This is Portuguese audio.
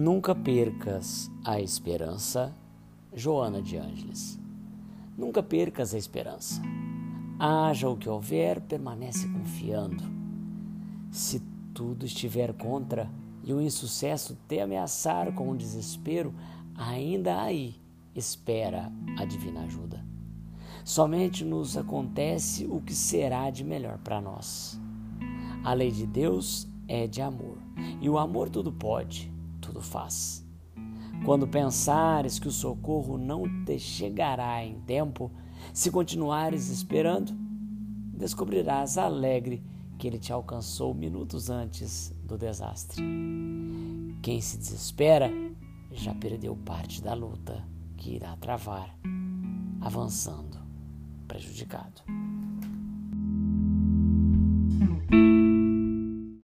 Nunca percas a esperança, Joana de Ângeles. Nunca percas a esperança. Haja o que houver, permanece confiando. Se tudo estiver contra e o insucesso te ameaçar com o desespero, ainda aí espera a divina ajuda. Somente nos acontece o que será de melhor para nós. A lei de Deus é de amor, e o amor tudo pode tudo faz. Quando pensares que o socorro não te chegará em tempo, se continuares esperando, descobrirás alegre que ele te alcançou minutos antes do desastre. Quem se desespera já perdeu parte da luta que irá travar, avançando, prejudicado.